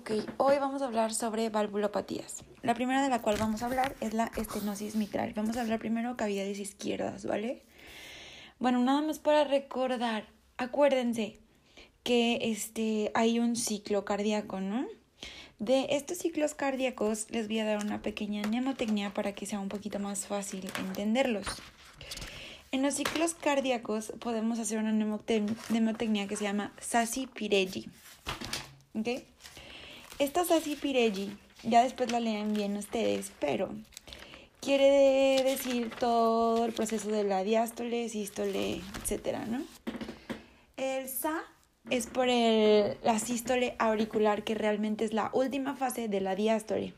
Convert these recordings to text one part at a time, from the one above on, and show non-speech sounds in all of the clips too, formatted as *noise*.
Ok, hoy vamos a hablar sobre valvulopatías. La primera de la cual vamos a hablar es la estenosis mitral. Vamos a hablar primero cavidades izquierdas, ¿vale? Bueno, nada más para recordar, acuérdense que este, hay un ciclo cardíaco, ¿no? De estos ciclos cardíacos les voy a dar una pequeña mnemotecnia para que sea un poquito más fácil entenderlos. En los ciclos cardíacos podemos hacer una mnemotecnia que se llama Sasi Pirelli. ¿Ok? Esta Sasi Pirelli, ya después la leen bien ustedes, pero quiere decir todo el proceso de la diástole, sístole, etcétera, ¿no? El Sa es por el, la sístole auricular, que realmente es la última fase de la diástole.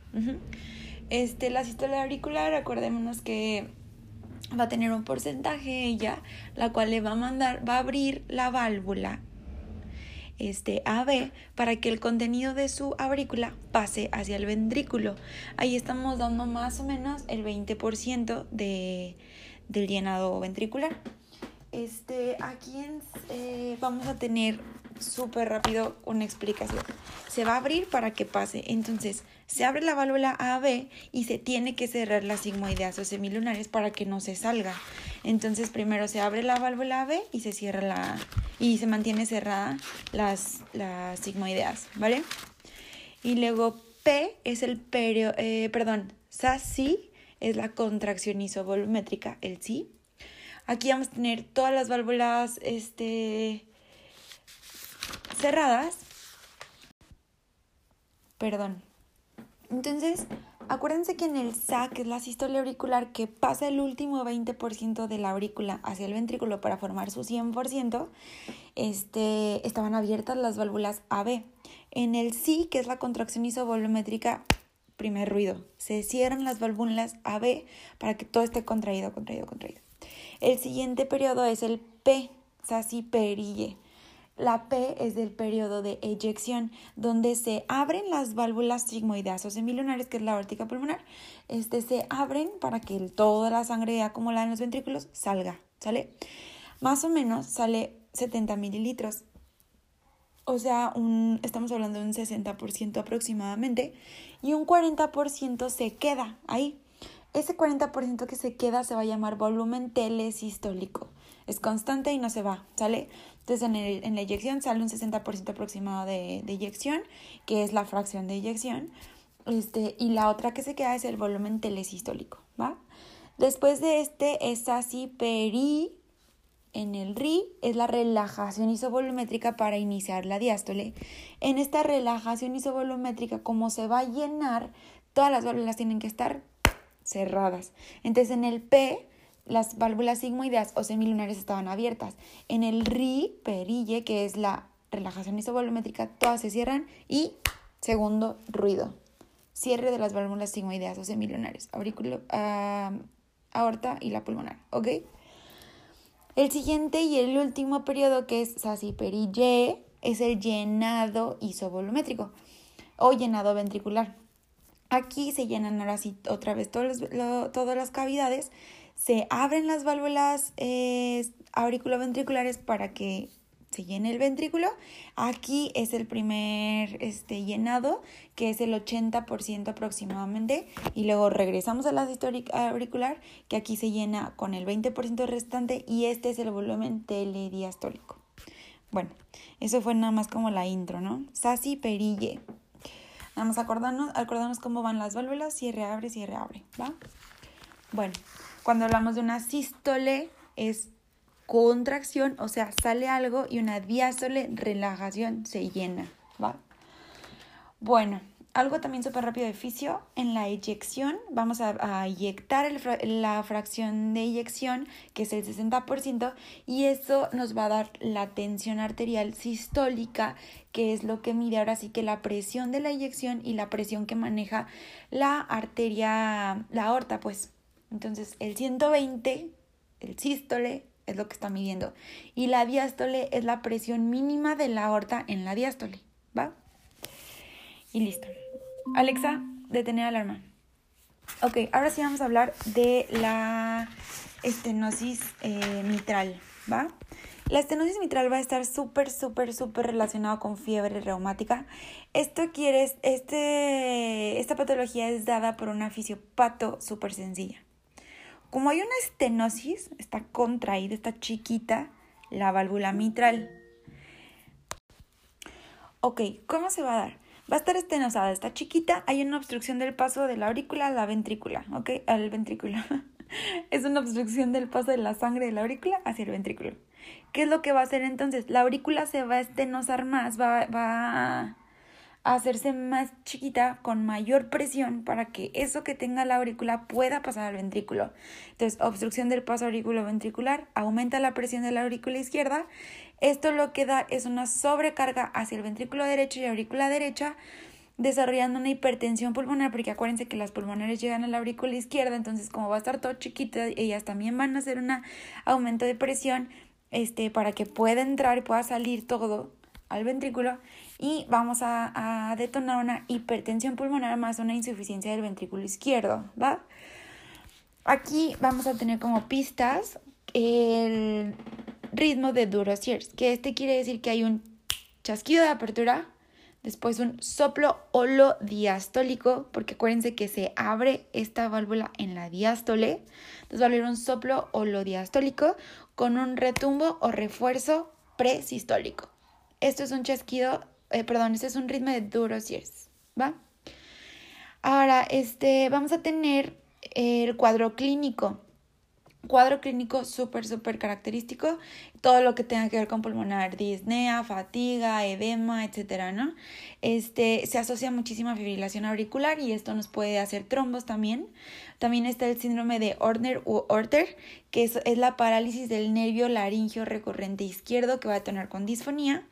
Este, la sístole auricular, acordémonos que va a tener un porcentaje ella, la cual le va a mandar, va a abrir la válvula este AB para que el contenido de su aurícula pase hacia el ventrículo. Ahí estamos dando más o menos el 20% de, del llenado ventricular. Este, aquí eh, vamos a tener súper rápido una explicación. Se va a abrir para que pase. Entonces, se abre la válvula AB y se tiene que cerrar las sigmoideas o semilunares para que no se salga. Entonces, primero se abre la válvula AB y se cierra la y se mantiene cerrada las, las sigmoideas, ¿vale? Y luego P es el perio, eh, perdón, SASI es la contracción isovolumétrica, el sí. Aquí vamos a tener todas las válvulas este, cerradas. Perdón. Entonces, acuérdense que en el SA, que es la sístole auricular, que pasa el último 20% de la aurícula hacia el ventrículo para formar su 100%, este, estaban abiertas las válvulas AB. En el SI, que es la contracción isovolumétrica, primer ruido, se cierran las válvulas AB para que todo esté contraído, contraído, contraído. El siguiente periodo es el P, Sasi perille. La P es del periodo de eyección, donde se abren las válvulas sigmoideas o semilunares, que es la órtica pulmonar. Este se abren para que toda la sangre acumulada en los ventrículos salga, ¿sale? Más o menos sale 70 mililitros. O sea, un, estamos hablando de un 60% aproximadamente. Y un 40% se queda ahí. Ese 40% que se queda se va a llamar volumen telesistólico. Es constante y no se va, ¿sale? Entonces en, el, en la eyección sale un 60% aproximado de, de, eyección, que es la fracción de eyección. Este, y la otra que se queda es el volumen telesistólico, ¿va? Después de este es así peri en el RI es la relajación isovolumétrica para iniciar la diástole. En esta relajación isovolumétrica, como se va a llenar, todas las válvulas tienen que estar cerradas. Entonces en el P las válvulas sigmoideas o semilunares estaban abiertas. En el RI, perille, que es la relajación isovolumétrica, todas se cierran y segundo, ruido. Cierre de las válvulas sigmoideas o semilunares, aurículo, aorta y la pulmonar, ¿ok? El siguiente y el último periodo que es sasiperille es el llenado isovolumétrico o llenado ventricular. Aquí se llenan ahora sí otra vez todas las cavidades, se abren las válvulas eh, auriculoventriculares para que se llene el ventrículo. Aquí es el primer este, llenado, que es el 80% aproximadamente. Y luego regresamos a la auricular, que aquí se llena con el 20% restante. Y este es el volumen telediastólico. Bueno, eso fue nada más como la intro, ¿no? Sasi perille. Nada más acordarnos, acordarnos cómo van las válvulas, cierre, abre, cierre, abre, ¿va? Bueno, cuando hablamos de una sístole es contracción, o sea, sale algo y una diástole, relajación, se llena, ¿va? Bueno, algo también súper rápido de fisio, en la eyección vamos a, a eyectar la fracción de eyección, que es el 60%, y eso nos va a dar la tensión arterial sistólica, que es lo que mide ahora sí que la presión de la eyección y la presión que maneja la arteria, la aorta, pues. Entonces, el 120, el sístole, es lo que está midiendo. Y la diástole es la presión mínima de la aorta en la diástole, ¿va? Y listo. Alexa, detener alarma. Ok, ahora sí vamos a hablar de la estenosis eh, mitral, ¿va? La estenosis mitral va a estar súper, súper, súper relacionado con fiebre reumática. Esto quiere, este, esta patología es dada por una fisiopato súper sencilla. Como hay una estenosis, está contraída, está chiquita, la válvula mitral. Ok, ¿cómo se va a dar? Va a estar estenosada, está chiquita, hay una obstrucción del paso de la aurícula a la ventrícula, ¿ok? Al ventrículo. *laughs* es una obstrucción del paso de la sangre de la aurícula hacia el ventrículo. ¿Qué es lo que va a hacer entonces? La aurícula se va a estenosar más, va, va a hacerse más chiquita con mayor presión para que eso que tenga la aurícula pueda pasar al ventrículo. Entonces, obstrucción del paso auriculo-ventricular, aumenta la presión de la aurícula izquierda. Esto lo que da es una sobrecarga hacia el ventrículo derecho y aurícula derecha, desarrollando una hipertensión pulmonar, porque acuérdense que las pulmonares llegan a la aurícula izquierda, entonces como va a estar todo chiquita, ellas también van a hacer un aumento de presión este, para que pueda entrar y pueda salir todo al ventrículo y vamos a, detonar una hipertensión pulmonar más una insuficiencia del ventrículo izquierdo, ¿va? Aquí vamos a tener como pistas el ritmo de Durosiers, que este quiere decir que hay un chasquido de apertura, después un soplo holodiastólico, porque acuérdense que se abre esta válvula en la diástole, entonces va a haber un soplo holodiastólico con un retumbo o refuerzo presistólico. Esto es un chasquido, eh, perdón, este es un ritmo de Durosiers, ¿va? Ahora, este, vamos a tener el cuadro clínico cuadro clínico súper, súper característico, todo lo que tenga que ver con pulmonar, disnea, fatiga, edema, etcétera, ¿no? Este, se asocia muchísimo a fibrilación auricular y esto nos puede hacer trombos también. También está el síndrome de Orner u Orter, que es, es la parálisis del nervio laringio recurrente izquierdo que va a tener con disfonía.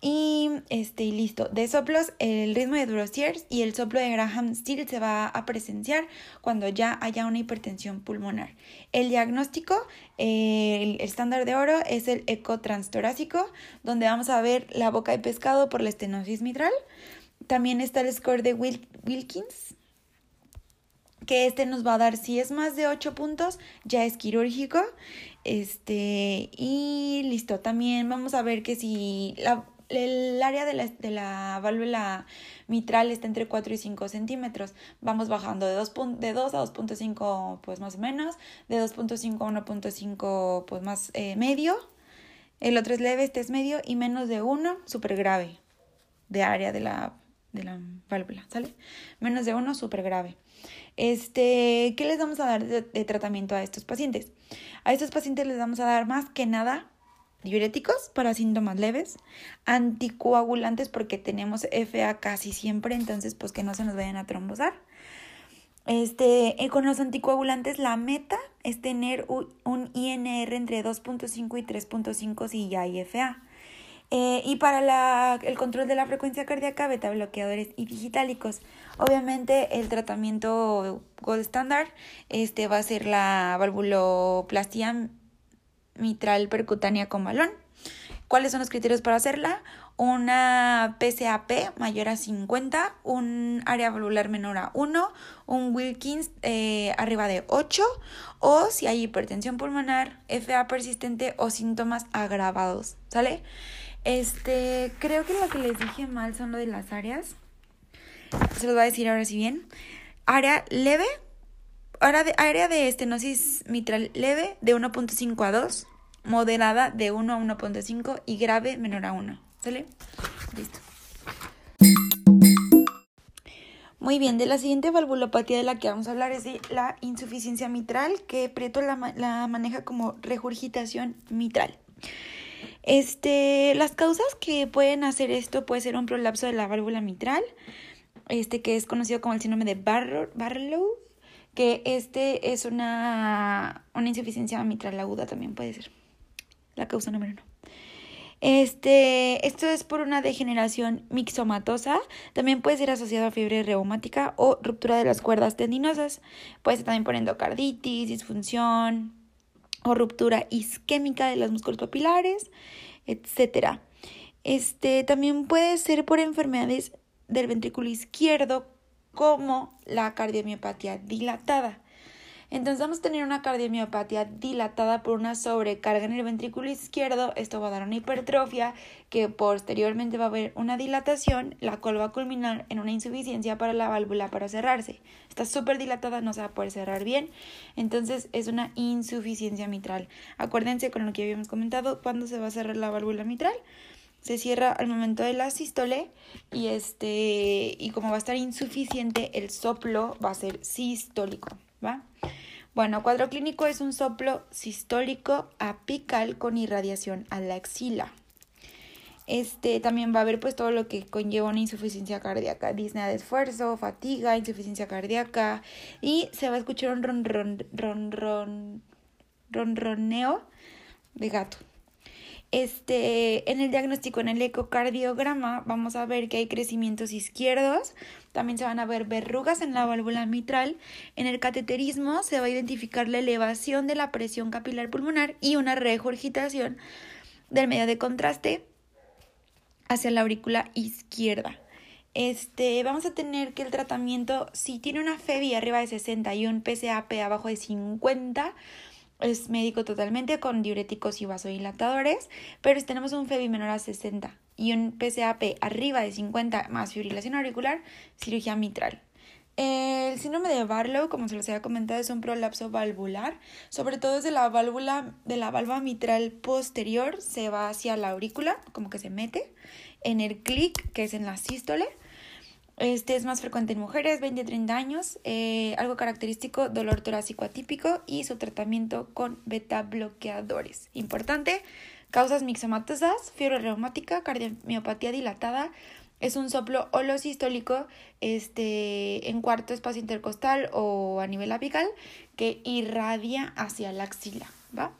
Y este, listo. De soplos, el ritmo de Durosiers y el soplo de Graham Steele se va a presenciar cuando ya haya una hipertensión pulmonar. El diagnóstico, el estándar de oro es el eco transtorácico, donde vamos a ver la boca de pescado por la estenosis mitral. También está el score de Wilkins, que este nos va a dar si es más de 8 puntos, ya es quirúrgico. Este, y listo, también vamos a ver que si la el área de la, de la válvula mitral está entre 4 y 5 centímetros. Vamos bajando de 2, de 2 a 2.5 pues más o menos, de 2.5 a 1.5 pues más eh, medio. El otro es leve, este es medio y menos de 1 súper grave de área de la, de la válvula, ¿sale? Menos de 1 súper grave. Este, ¿qué les vamos a dar de tratamiento a estos pacientes? A estos pacientes les vamos a dar más que nada diuréticos para síntomas leves, anticoagulantes porque tenemos FA casi siempre, entonces pues que no se nos vayan a trombosar. Este, eh, con los anticoagulantes la meta es tener un INR entre 2.5 y 3.5 si ya hay FA. Eh, y para la, el control de la frecuencia cardíaca, beta bloqueadores y digitálicos. Obviamente el tratamiento gold standard este, va a ser la valvuloplastia mitral percutánea con balón. ¿Cuáles son los criterios para hacerla? Una PCAP mayor a 50, un área valvular menor a 1, un Wilkins eh, arriba de 8 o si hay hipertensión pulmonar, FA persistente o síntomas agravados, ¿sale? Este, creo que lo que les dije mal son lo de las áreas. Se los voy a decir ahora sí bien. Área leve, de, área de estenosis mitral leve de 1.5 a 2 moderada de 1 a 1.5 y grave menor a 1. ¿Sale? Listo. Muy bien, de la siguiente valvulopatía de la que vamos a hablar es de la insuficiencia mitral, que Prieto la, maneja como regurgitación mitral. Este, las causas que pueden hacer esto puede ser un prolapso de la válvula mitral, este que es conocido como el síndrome de Barlow, que este es una, una insuficiencia mitral aguda también puede ser la causa número uno. Este, esto es por una degeneración mixomatosa. También puede ser asociado a fiebre reumática o ruptura de las cuerdas tendinosas. Puede ser también por endocarditis, disfunción o ruptura isquémica de los músculos papilares, etc. Este, también puede ser por enfermedades del ventrículo izquierdo como la cardiomiopatía dilatada. Entonces vamos a tener una cardiomiopatía dilatada por una sobrecarga en el ventrículo izquierdo. Esto va a dar una hipertrofia que posteriormente va a haber una dilatación, la cual va a culminar en una insuficiencia para la válvula para cerrarse. Está súper dilatada, no se va a poder cerrar bien. Entonces es una insuficiencia mitral. Acuérdense con lo que habíamos comentado, cuando se va a cerrar la válvula mitral se cierra al momento de la sístole y este y como va a estar insuficiente el soplo va a ser sistólico, ¿va? Bueno, cuadro clínico es un soplo sistólico apical con irradiación a la axila. Este también va a haber pues todo lo que conlleva una insuficiencia cardíaca, disnea de esfuerzo, fatiga, insuficiencia cardíaca y se va a escuchar un ron ron ron ron ronroneo de gato. Este, en el diagnóstico, en el ecocardiograma, vamos a ver que hay crecimientos izquierdos, también se van a ver verrugas en la válvula mitral. En el cateterismo se va a identificar la elevación de la presión capilar pulmonar y una regurgitación del medio de contraste hacia la aurícula izquierda. Este, vamos a tener que el tratamiento, si tiene una FEBI arriba de 60 y un PCAP abajo de 50, es médico totalmente con diuréticos y vasodilatadores, pero si tenemos un FEBI menor a 60 y un PCAP arriba de 50 más fibrilación auricular, cirugía mitral. El síndrome de Barlow, como se les había comentado, es un prolapso valvular, sobre todo desde la válvula de la válvula mitral posterior se va hacia la aurícula, como que se mete en el clic, que es en la sístole este es más frecuente en mujeres, 20-30 años, eh, algo característico, dolor torácico atípico y su tratamiento con beta bloqueadores. Importante, causas mixomatosas, fiebre reumática, cardiomiopatía dilatada, es un soplo holosistólico este, en cuarto espacio intercostal o a nivel apical que irradia hacia la axila, ¿va?